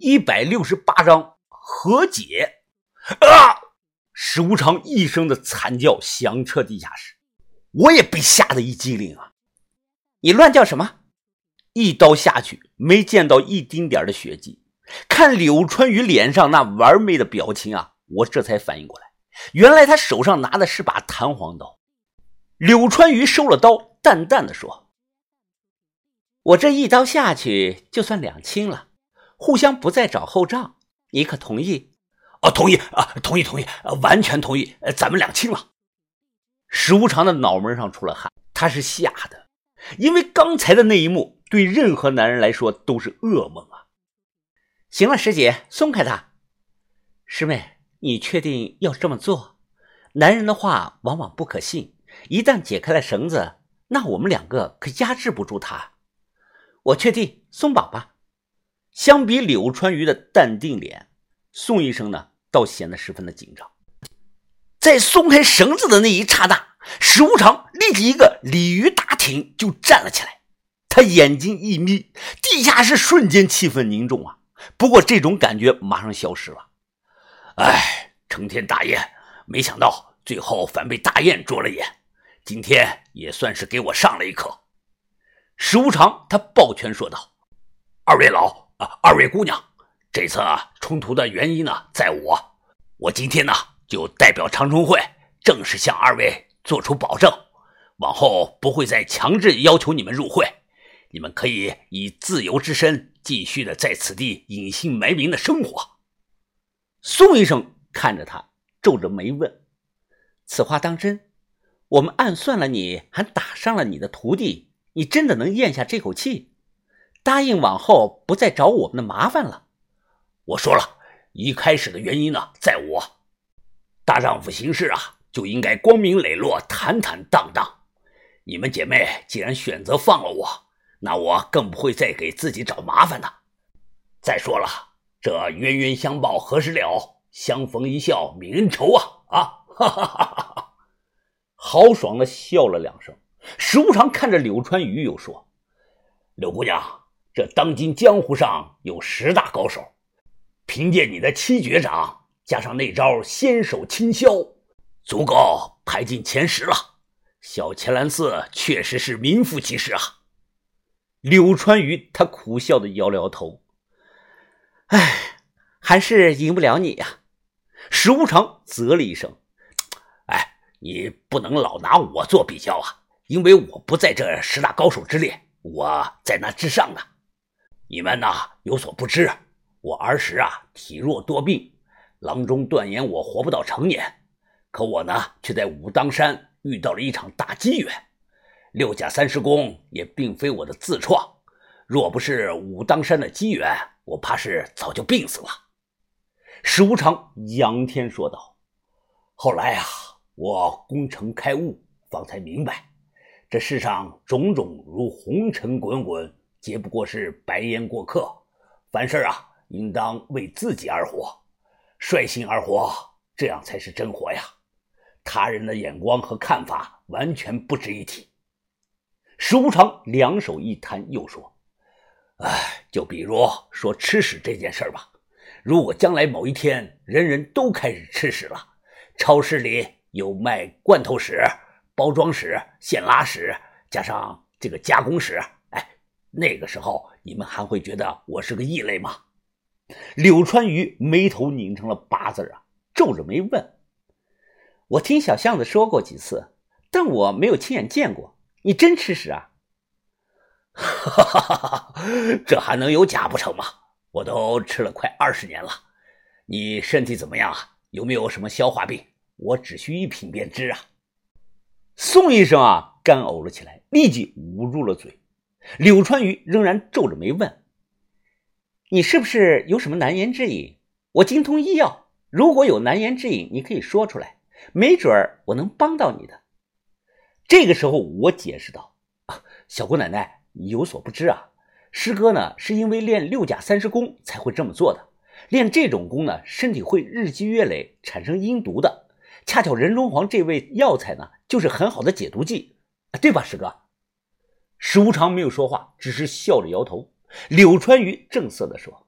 一百六十八章和解。啊！史无常一声的惨叫响彻地下室，我也被吓得一激灵啊！你乱叫什么？一刀下去，没见到一丁点的血迹。看柳川宇脸上那玩媚的表情啊，我这才反应过来，原来他手上拿的是把弹簧刀。柳川宇收了刀，淡淡的说：“我这一刀下去，就算两清了，互相不再找后账，你可同意？”“哦，同意啊，同意，同意，完全同意，咱们两清了。”史无常的脑门上出了汗，他是吓的，因为刚才的那一幕对任何男人来说都是噩梦啊。行了，师姐，松开他。师妹，你确定要这么做？男人的话往往不可信，一旦解开了绳子，那我们两个可压制不住他。我确定，松绑吧。相比柳川鱼的淡定脸，宋医生呢，倒显得十分的紧张。在松开绳子的那一刹那，石无常立即一个鲤鱼打挺就站了起来，他眼睛一眯，地下室瞬间气氛凝重啊。不过这种感觉马上消失了。哎，成天大雁，没想到最后反被大雁捉了眼，今天也算是给我上了一课。石无常他抱拳说道：“二位老啊，二位姑娘，这次啊冲突的原因呢，在我。我今天呢，就代表长春会正式向二位做出保证，往后不会再强制要求你们入会，你们可以以自由之身。”继续的在此地隐姓埋名的生活。宋医生看着他，皱着眉问：“此话当真？我们暗算了你，还打伤了你的徒弟，你真的能咽下这口气？答应往后不再找我们的麻烦了？”我说了一开始的原因呢，在我大丈夫行事啊，就应该光明磊落、坦坦荡荡。你们姐妹既然选择放了我。那我更不会再给自己找麻烦的。再说了，这冤冤相报何时了？相逢一笑泯恩仇啊！啊，哈哈哈哈哈！豪爽的笑了两声。石无常看着柳川宇，又说：“柳姑娘，这当今江湖上有十大高手，凭借你的七绝掌，加上那招先手轻销，足够排进前十了。小乾兰寺确实是名副其实啊。”柳川鱼他苦笑的摇了摇头，哎，还是赢不了你呀。石无常啧了一声，哎，你不能老拿我做比较啊，因为我不在这十大高手之列，我在那之上呢。你们呐有所不知，我儿时啊体弱多病，郎中断言我活不到成年，可我呢却在武当山遇到了一场大机缘。六甲三十功也并非我的自创，若不是武当山的机缘，我怕是早就病死了。石无常仰天说道：“后来啊，我功成开悟，方才明白，这世上种种如红尘滚滚，皆不过是白烟过客。凡事啊，应当为自己而活，率性而活，这样才是真活呀。他人的眼光和看法完全不值一提。”石无常两手一摊，又说：“哎，就比如说吃屎这件事吧。如果将来某一天人人都开始吃屎了，超市里有卖罐头屎、包装屎、现拉屎，加上这个加工屎，那个时候你们还会觉得我是个异类吗？”柳川鱼眉头拧成了八字啊，皱着眉问：“我听小巷子说过几次，但我没有亲眼见过。”你真吃屎啊！哈哈哈哈这还能有假不成吗？我都吃了快二十年了。你身体怎么样啊？有没有什么消化病？我只需一品便知啊。宋医生啊，干呕了起来，立即捂住了嘴。柳川鱼仍然皱着眉问：“你是不是有什么难言之隐？我精通医药，如果有难言之隐，你可以说出来，没准儿我能帮到你的。”这个时候，我解释道：“啊，小姑奶奶，你有所不知啊，师哥呢是因为练六甲三十功才会这么做的。练这种功呢，身体会日积月累产生阴毒的。恰巧人中黄这味药材呢，就是很好的解毒剂，对吧，师哥？”石无常没有说话，只是笑着摇头。柳川鱼正色地说：“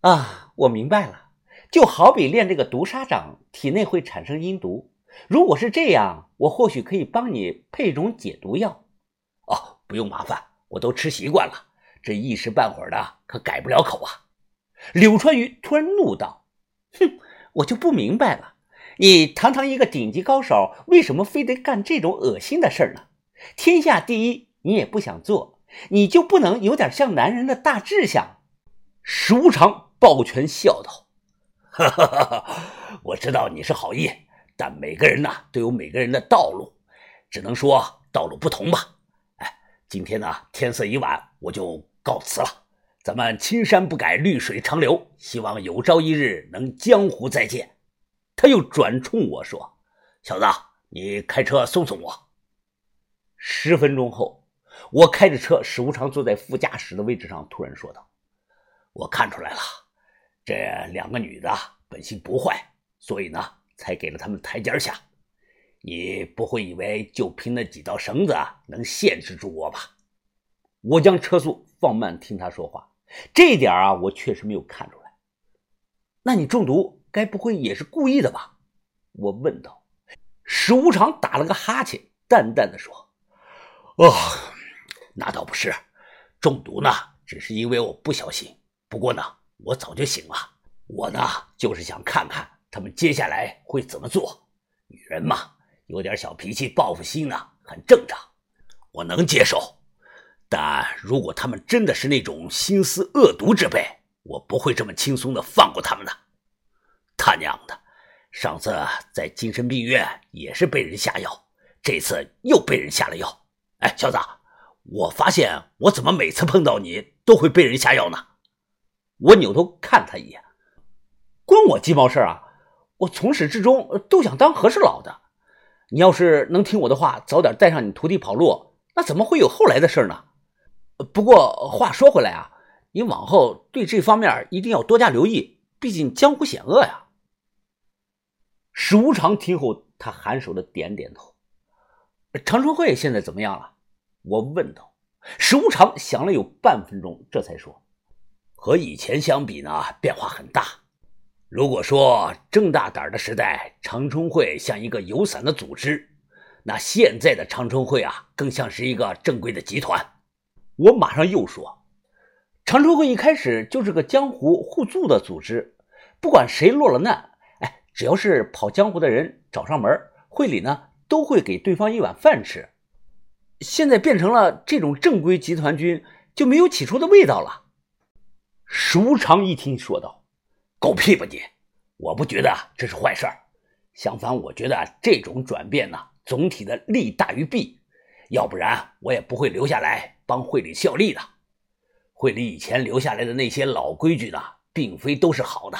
啊，我明白了，就好比练这个毒砂掌，体内会产生阴毒。如果是这样，我或许可以帮你配种解毒药。哦，不用麻烦，我都吃习惯了，这一时半会儿的可改不了口啊。柳川鱼突然怒道：“哼，我就不明白了，你堂堂一个顶级高手，为什么非得干这种恶心的事儿呢？天下第一你也不想做，你就不能有点像男人的大志向？”石无常抱拳笑道：“ 哈哈哈哈，我知道你是好意。”但每个人呢都有每个人的道路，只能说道路不同吧。哎，今天呢天色已晚，我就告辞了。咱们青山不改，绿水长流，希望有朝一日能江湖再见。他又转冲我说：“小子，你开车送送我。”十分钟后，我开着车，史无常坐在副驾驶的位置上，突然说道：“我看出来了，这两个女的本性不坏，所以呢。”才给了他们台阶下，你不会以为就凭那几道绳子能限制住我吧？我将车速放慢，听他说话。这点啊，我确实没有看出来。那你中毒，该不会也是故意的吧？我问道。史无常打了个哈欠，淡淡的说：“哦，那倒不是，中毒呢，只是因为我不小心。不过呢，我早就醒了。我呢，就是想看看。”他们接下来会怎么做？女人嘛，有点小脾气、报复心呢，很正常，我能接受。但如果他们真的是那种心思恶毒之辈，我不会这么轻松的放过他们的。他娘的，上次在精神病院也是被人下药，这次又被人下了药。哎，小子，我发现我怎么每次碰到你都会被人下药呢？我扭头看他一眼，关我鸡毛事啊！我从始至终都想当和事佬的，你要是能听我的话，早点带上你徒弟跑路，那怎么会有后来的事呢？不过话说回来啊，你往后对这方面一定要多加留意，毕竟江湖险恶呀。史无常听后，他颔首的点点头。长春会现在怎么样了？我问道。石无常想了有半分钟，这才说：“和以前相比呢，变化很大。”如果说郑大胆的时代，长春会像一个有散的组织，那现在的长春会啊，更像是一个正规的集团。我马上又说，长春会一开始就是个江湖互助的组织，不管谁落了难，哎，只要是跑江湖的人找上门，会里呢都会给对方一碗饭吃。现在变成了这种正规集团军，就没有起初的味道了。舒长一听说道。狗屁吧你！我不觉得这是坏事儿，相反，我觉得这种转变呢，总体的利大于弊。要不然我也不会留下来帮会里效力的。会里以前留下来的那些老规矩呢，并非都是好的。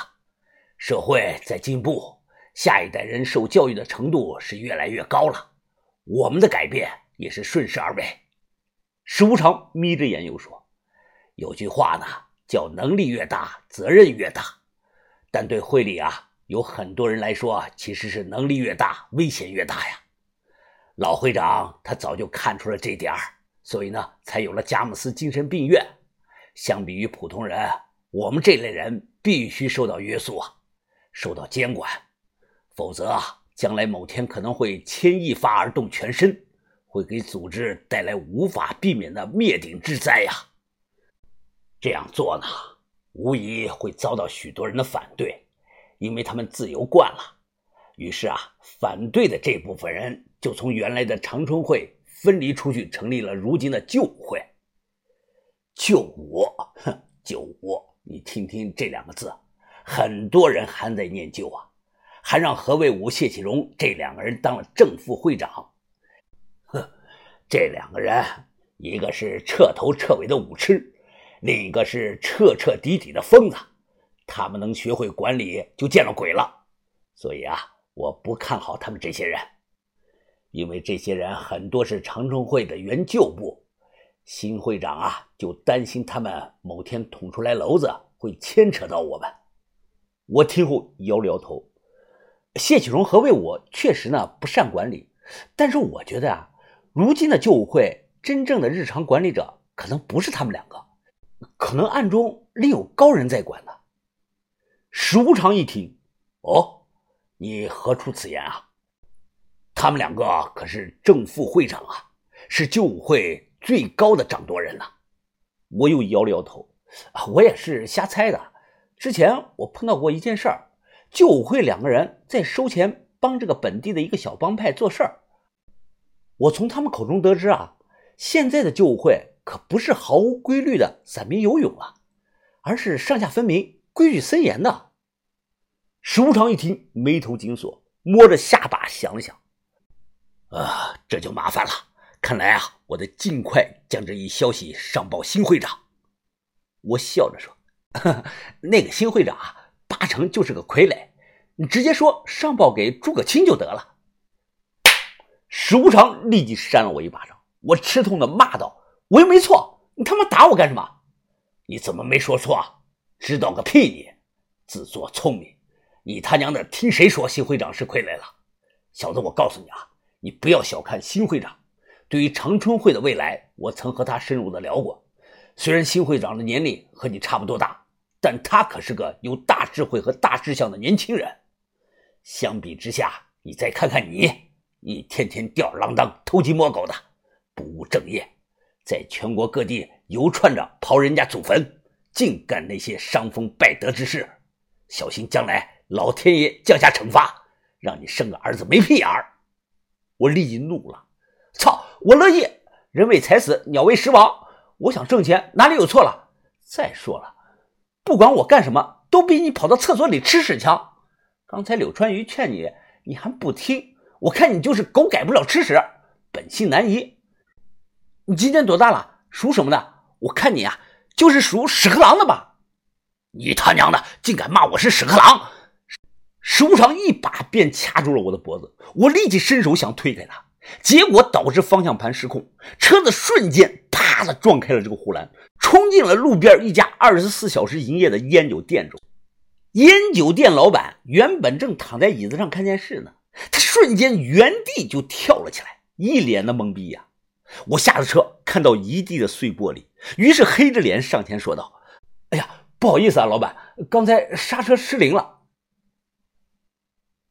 社会在进步，下一代人受教育的程度是越来越高了，我们的改变也是顺势而为。石无常眯着眼又说：“有句话呢，叫能力越大，责任越大。”但对会里啊，有很多人来说，其实是能力越大，危险越大呀。老会长他早就看出了这点儿，所以呢，才有了佳木斯精神病院。相比于普通人，我们这类人必须受到约束啊，受到监管，否则啊，将来某天可能会牵一发而动全身，会给组织带来无法避免的灭顶之灾呀。这样做呢？无疑会遭到许多人的反对，因为他们自由惯了。于是啊，反对的这部分人就从原来的长春会分离出去，成立了如今的救武会。救武，哼，救武！你听听这两个字，很多人还在念旧啊，还让何卫武、谢启荣这两个人当了正副会长。哼，这两个人，一个是彻头彻尾的武痴。另一个是彻彻底底的疯子，他们能学会管理就见了鬼了。所以啊，我不看好他们这些人，因为这些人很多是长春会的原旧部，新会长啊就担心他们某天捅出来篓子会牵扯到我们。我听后摇了摇头。谢启荣和魏武确实呢不善管理，但是我觉得啊，如今的旧武会真正的日常管理者可能不是他们两个。可能暗中另有高人在管呢。史无常一听，哦，你何出此言啊？他们两个可是正副会长啊，是救武会最高的掌舵人了。我又摇了摇头，啊，我也是瞎猜的。之前我碰到过一件事儿，救武会两个人在收钱帮这个本地的一个小帮派做事儿。我从他们口中得知啊，现在的救武会可不是毫无规律的散兵游勇了，而是上下分明、规矩森严的。石无常一听，眉头紧锁，摸着下巴想了想。啊，这就麻烦了。看来啊，我得尽快将这一消息上报新会长。我笑着说：“ 那个新会长啊，八成就是个傀儡，你直接说上报给诸葛青就得了。”史无常立即扇了我一巴掌，我吃痛的骂道：“我又没错，你他妈打我干什么？你怎么没说错？知道个屁！你自作聪明，你他娘的听谁说新会长是傀儡了？小子，我告诉你啊！”你不要小看新会长，对于长春会的未来，我曾和他深入的聊过。虽然新会长的年龄和你差不多大，但他可是个有大智慧和大志向的年轻人。相比之下，你再看看你，一天天吊儿郎当、偷鸡摸狗的，不务正业，在全国各地游串着刨人家祖坟，净干那些伤风败德之事。小心将来老天爷降下惩罚，让你生个儿子没屁眼儿。我立即怒了，操！我乐意，人为财死，鸟为食亡。我想挣钱，哪里有错了？再说了，不管我干什么，都比你跑到厕所里吃屎强。刚才柳川鱼劝你，你还不听。我看你就是狗改不了吃屎，本性难移。你今年多大了？属什么的？我看你啊，就是属屎壳郎的吧？你他娘的竟敢骂我是屎壳郎！石无常一把便掐住了我的脖子，我立即伸手想推开他，结果导致方向盘失控，车子瞬间啪的撞开了这个护栏，冲进了路边一家二十四小时营业的烟酒店中。烟酒店老板原本正躺在椅子上看电视呢，他瞬间原地就跳了起来，一脸的懵逼呀！我下了车，看到一地的碎玻璃，于是黑着脸上前说道：“哎呀，不好意思啊，老板，刚才刹车失灵了。”